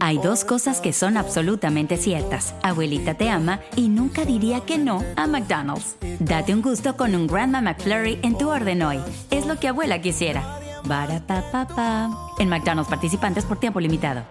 Hay dos cosas que son absolutamente ciertas. Abuelita te ama y nunca diría que no a McDonald's. Date un gusto con un Grandma McFlurry en tu orden hoy. Es lo que abuela quisiera. Barata En McDonald's participantes por tiempo limitado.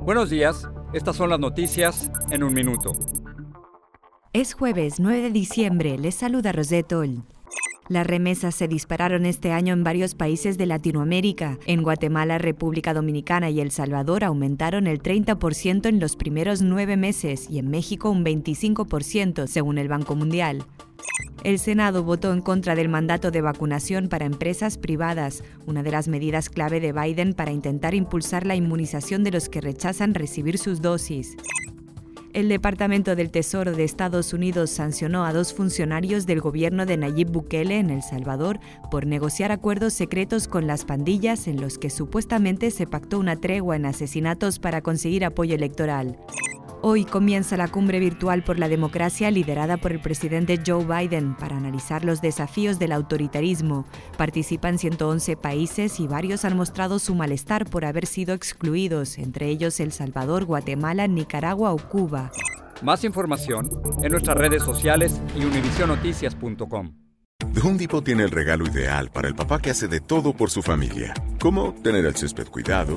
Buenos días. Estas son las noticias en un minuto. Es jueves 9 de diciembre. Les saluda Rosetol. Las remesas se dispararon este año en varios países de Latinoamérica. En Guatemala, República Dominicana y El Salvador aumentaron el 30% en los primeros nueve meses y en México un 25%, según el Banco Mundial. El Senado votó en contra del mandato de vacunación para empresas privadas, una de las medidas clave de Biden para intentar impulsar la inmunización de los que rechazan recibir sus dosis. El Departamento del Tesoro de Estados Unidos sancionó a dos funcionarios del gobierno de Nayib Bukele en El Salvador por negociar acuerdos secretos con las pandillas en los que supuestamente se pactó una tregua en asesinatos para conseguir apoyo electoral. Hoy comienza la cumbre virtual por la democracia liderada por el presidente Joe Biden para analizar los desafíos del autoritarismo. Participan 111 países y varios han mostrado su malestar por haber sido excluidos, entre ellos El Salvador, Guatemala, Nicaragua o Cuba. Más información en nuestras redes sociales y univisionoticias.com. The Home Depot tiene el regalo ideal para el papá que hace de todo por su familia, como tener el césped cuidado